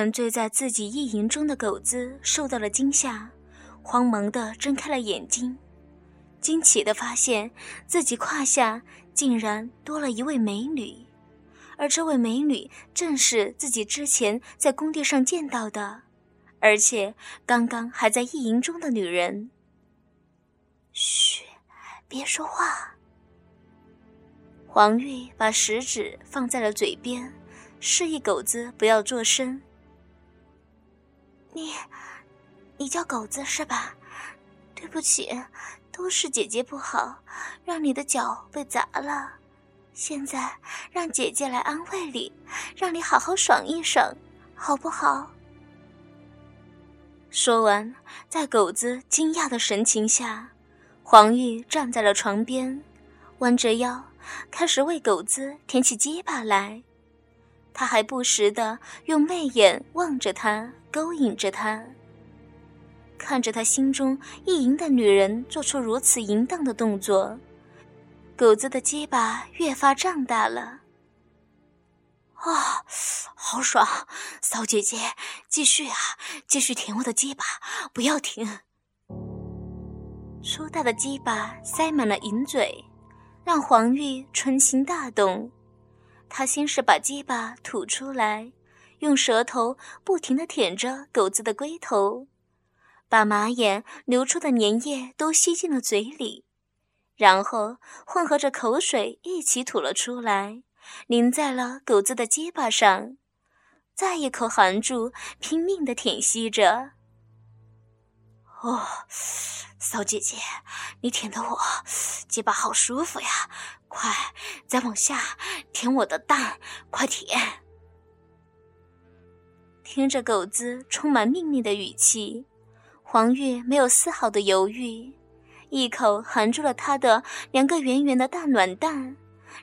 沉醉在自己意淫中的狗子受到了惊吓，慌忙地睁开了眼睛，惊奇地发现自己胯下竟然多了一位美女，而这位美女正是自己之前在工地上见到的，而且刚刚还在意淫中的女人。嘘，别说话。黄玉把食指放在了嘴边，示意狗子不要作声。你，你叫狗子是吧？对不起，都是姐姐不好，让你的脚被砸了。现在让姐姐来安慰你，让你好好爽一爽，好不好？说完，在狗子惊讶的神情下，黄玉站在了床边，弯着腰，开始为狗子舔起鸡巴来。他还不时的用媚眼望着他。勾引着他，看着他心中意淫的女人做出如此淫荡的动作，狗子的鸡巴越发胀大了。啊，好爽！骚姐姐，继续啊，继续舔我的鸡巴，不要停。粗大的鸡巴塞满了银嘴，让黄玉春心大动。他先是把鸡巴吐出来。用舌头不停地舔着狗子的龟头，把马眼流出的粘液都吸进了嘴里，然后混合着口水一起吐了出来，淋在了狗子的鸡巴上，再一口含住，拼命地舔吸着。哦，骚姐姐，你舔的我鸡巴好舒服呀！快，再往下舔我的蛋，快舔！听着狗子充满命令的语气，黄月没有丝毫的犹豫，一口含住了他的两个圆圆的大卵蛋，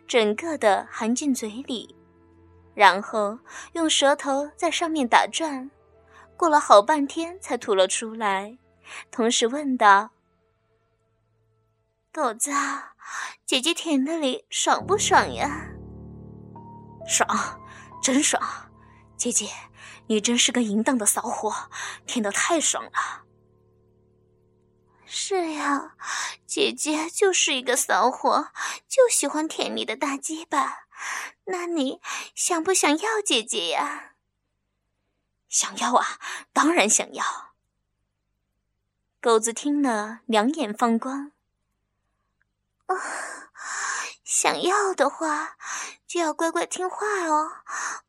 整个的含进嘴里，然后用舌头在上面打转，过了好半天才吐了出来，同时问道：“狗子，姐姐舔那里爽不爽呀？”“爽，真爽，姐姐。”你真是个淫荡的骚货，舔得太爽了。是呀，姐姐就是一个骚货，就喜欢舔你的大鸡巴。那你想不想要姐姐呀？想要啊，当然想要。狗子听了，两眼放光。啊，想要的话，就要乖乖听话哦，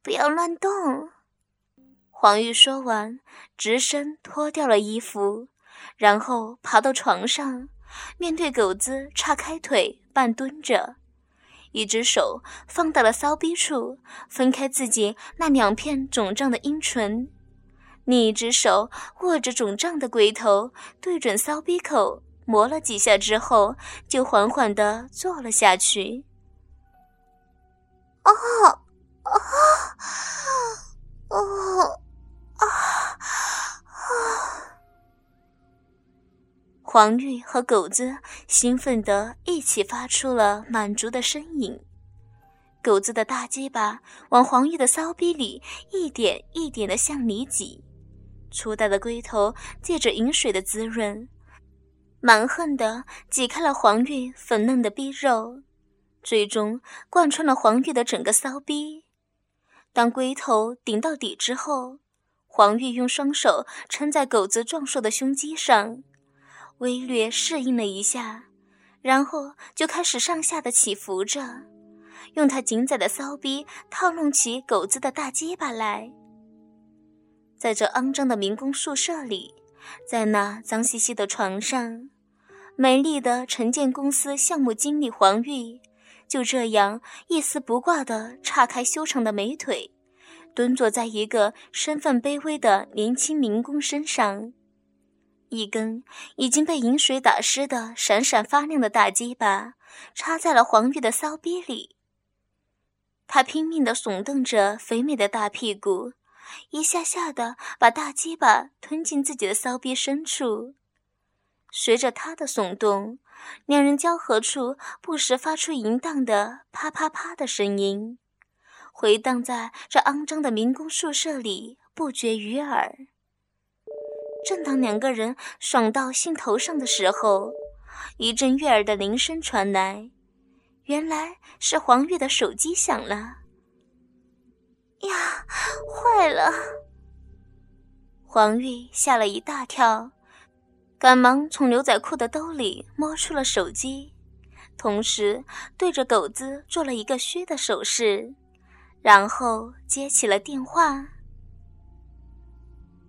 不要乱动。黄玉说完，直身脱掉了衣服，然后爬到床上，面对狗子叉开腿，半蹲着，一只手放到了骚逼处，分开自己那两片肿胀的阴唇，另一只手握着肿胀的龟头，对准骚逼口磨了几下之后，就缓缓地坐了下去。哦，哦，哦。啊啊！黄玉和狗子兴奋地一起发出了满足的呻吟。狗子的大鸡巴往黄玉的骚逼里一点一点地向里挤，粗大的龟头借着饮水的滋润，蛮横的挤开了黄玉粉嫩的逼肉，最终贯穿了黄玉的整个骚逼。当龟头顶到底之后。黄玉用双手撑在狗子壮硕的胸肌上，微略适应了一下，然后就开始上下的起伏着，用他紧窄的骚逼套弄起狗子的大鸡巴来。在这肮脏的民工宿舍里，在那脏兮兮的床上，美丽的城建公司项目经理黄玉就这样一丝不挂地叉开修长的美腿。蹲坐在一个身份卑微的年轻民工身上，一根已经被饮水打湿的闪闪发亮的大鸡巴插在了黄玉的骚逼里。他拼命地耸动着肥美的大屁股，一下下的把大鸡巴吞进自己的骚逼深处。随着他的耸动，两人交合处不时发出淫荡的啪啪啪的声音。回荡在这肮脏的民工宿舍里，不绝于耳。正当两个人爽到兴头上的时候，一阵悦耳的铃声传来，原来是黄玉的手机响了。呀，坏了！黄玉吓了一大跳，赶忙从牛仔裤的兜里摸出了手机，同时对着狗子做了一个嘘的手势，然后接起了电话。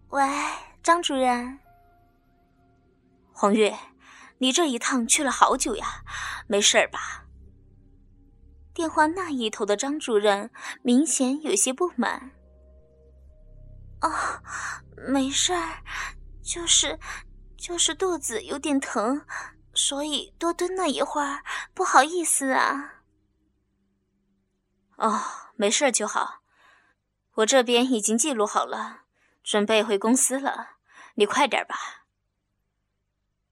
喂，张主任。黄玉，你这一趟去了好久呀，没事吧？电话那一头的张主任明显有些不满。哦，没事儿，就是就是肚子有点疼，所以多蹲了一会儿，不好意思啊。哦，没事就好，我这边已经记录好了，准备回公司了，你快点吧。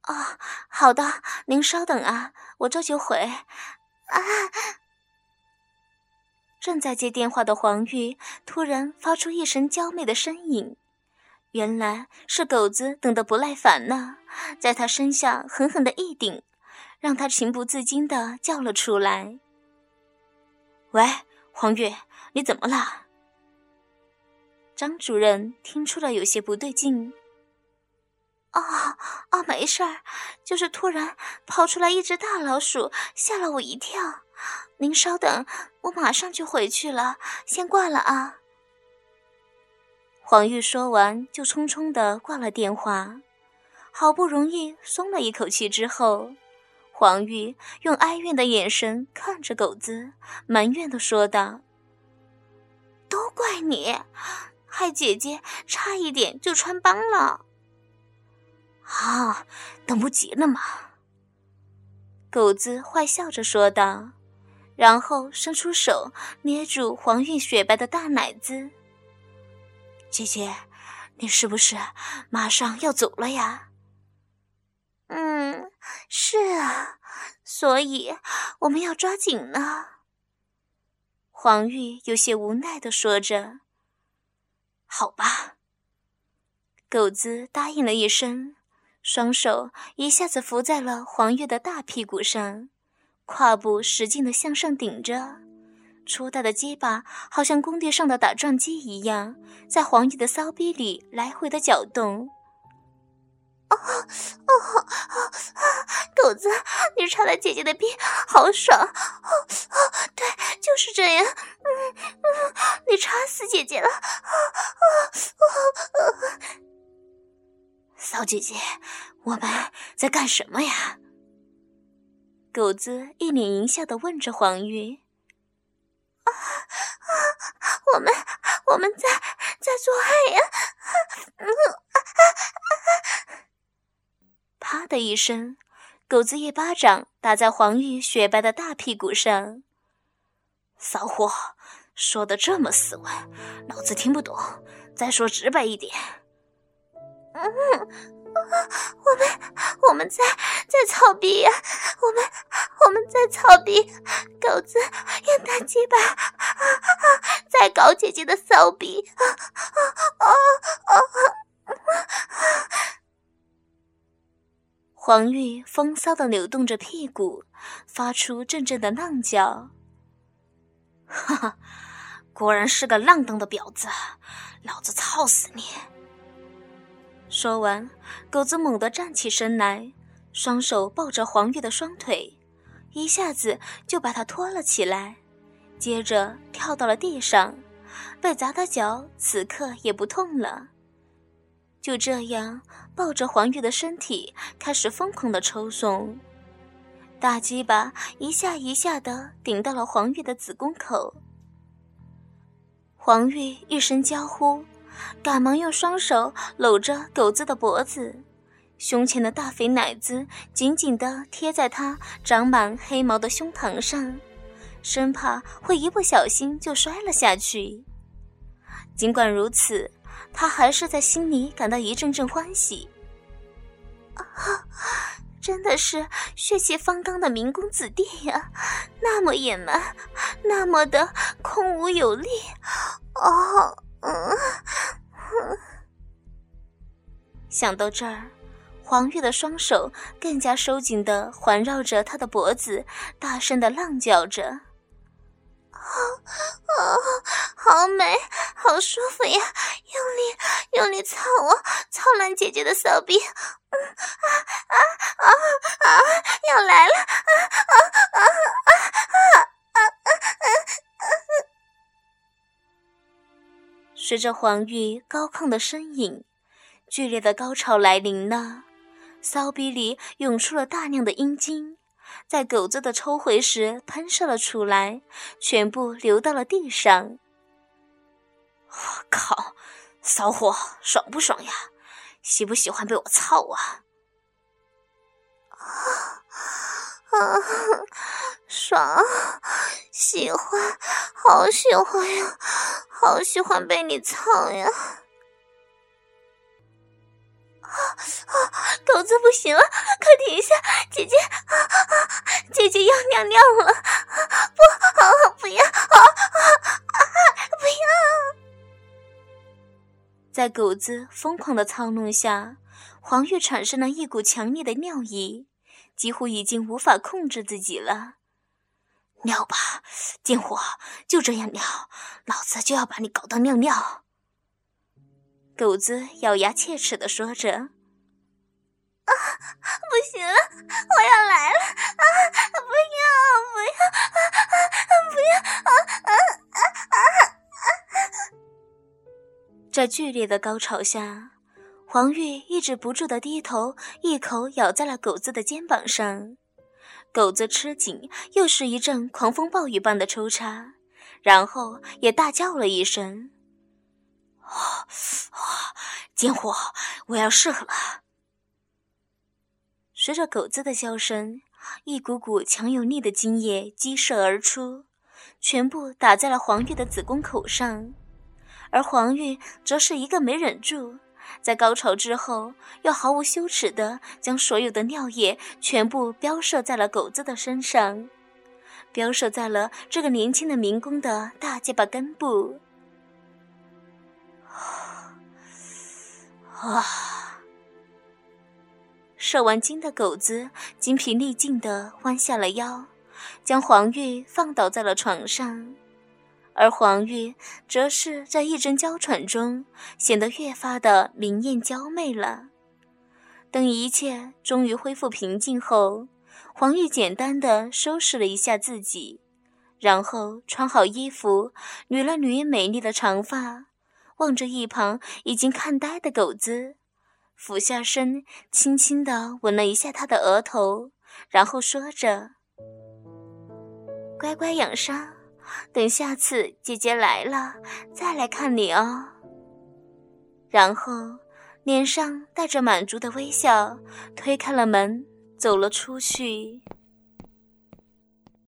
哦，好的，您稍等啊，我这就回。啊！正在接电话的黄玉突然发出一声娇媚的呻吟，原来是狗子等得不耐烦了，在他身下狠狠的一顶，让他情不自禁的叫了出来：“喂，黄玉，你怎么了？”张主任听出了有些不对劲。哦哦，没事儿，就是突然跑出来一只大老鼠，吓了我一跳。您稍等，我马上就回去了，先挂了啊。黄玉说完，就匆匆的挂了电话。好不容易松了一口气之后，黄玉用哀怨的眼神看着狗子，埋怨的说道：“都怪你，害姐姐差一点就穿帮了。”啊，等不及了嘛！狗子坏笑着说道，然后伸出手捏住黄玉雪白的大奶子。姐姐，你是不是马上要走了呀？嗯，是啊，所以我们要抓紧呢。黄玉有些无奈的说着。好吧，狗子答应了一声。双手一下子扶在了黄玉的大屁股上，胯部使劲的向上顶着，粗大的鸡巴好像工地上的打桩机一样，在黄玉的骚逼里来回的搅动。哦哦哦！狗子，你插了姐姐的逼，好爽！哦哦，对，就是这样。嗯嗯，你插死姐姐了！啊啊啊！骚姐姐，我们在干什么呀？狗子一脸淫笑的问着黄玉：“啊啊，我们我们在在做爱呀！”嗯啊啊！啪的一声，狗子一巴掌打在黄玉雪白的大屁股上。骚货，说的这么斯文，老子听不懂，再说直白一点。嗯，我们我们在在操逼呀，我们我们在操逼，狗子用大鸡巴在搞姐姐的骚逼，啊啊啊啊！黄玉风骚的扭动着屁股，发出阵阵的浪叫。哈哈，果然是个浪荡的婊子，老子操死你！说完，狗子猛地站起身来，双手抱着黄玉的双腿，一下子就把她拖了起来，接着跳到了地上，被砸的脚此刻也不痛了。就这样，抱着黄玉的身体开始疯狂的抽送，大鸡巴一下一下的顶到了黄玉的子宫口。黄玉一声娇呼。赶忙用双手搂着狗子的脖子，胸前的大肥奶子紧紧地贴在他长满黑毛的胸膛上，生怕会一不小心就摔了下去。尽管如此，他还是在心里感到一阵阵欢喜。啊，真的是血气方刚的民工子弟呀，那么野蛮，那么的空无有力。哦。想到这儿，黄月的双手更加收紧的环绕着他的脖子，大声的浪叫着：“啊啊，好美，好舒服呀！用力，用力操我，操烂姐姐的骚逼！”啊啊啊啊！要来了啊啊啊啊啊啊啊！啊啊啊啊啊随着黄玉高亢的呻吟，剧烈的高潮来临了，骚逼里涌出了大量的阴茎。在狗子的抽回时喷射了出来，全部流到了地上。我靠，骚货，爽不爽呀？喜不喜欢被我操啊啊？啊，爽，喜欢，好喜欢呀，好喜欢被你操呀！啊啊！狗子不行了，快停下！姐姐，啊啊！姐姐要尿尿了，不，不要，啊啊！不要！在狗子疯狂的操弄下，黄玉产生了一股强烈的尿意，几乎已经无法控制自己了。尿吧，贱货，就这样尿，老子就要把你搞到尿尿！狗子咬牙切齿的说着：“啊，不行了，我要来了！啊，不要，不要，啊，不要！啊啊啊啊啊！”在剧烈的高潮下，黄玉抑制不住的低头，一口咬在了狗子的肩膀上。狗子吃紧，又是一阵狂风暴雨般的抽插，然后也大叫了一声。啊啊！贱货，我要射了！随着狗子的叫声，一股股强有力的精液激射而出，全部打在了黄玉的子宫口上。而黄玉则是一个没忍住，在高潮之后，又毫无羞耻的将所有的尿液全部飙射在了狗子的身上，飙射在了这个年轻的民工的大鸡巴根部。啊！射完精的狗子精疲力尽地弯下了腰，将黄玉放倒在了床上，而黄玉则是在一阵娇喘中显得越发的明艳娇媚了。等一切终于恢复平静后，黄玉简单的收拾了一下自己，然后穿好衣服，捋了捋美丽的长发。望着一旁已经看呆的狗子，俯下身，轻轻地吻了一下他的额头，然后说着：“乖乖养伤，等下次姐姐来了再来看你哦。”然后脸上带着满足的微笑，推开了门，走了出去。